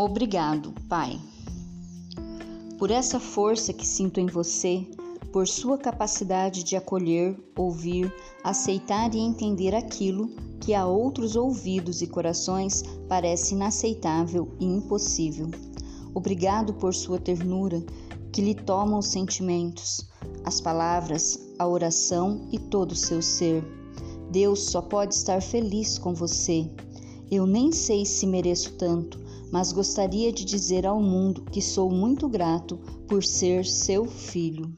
Obrigado, Pai, por essa força que sinto em você, por sua capacidade de acolher, ouvir, aceitar e entender aquilo que a outros ouvidos e corações parece inaceitável e impossível. Obrigado por sua ternura, que lhe toma os sentimentos, as palavras, a oração e todo o seu ser. Deus só pode estar feliz com você. Eu nem sei se mereço tanto, mas gostaria de dizer ao mundo que sou muito grato por ser seu filho.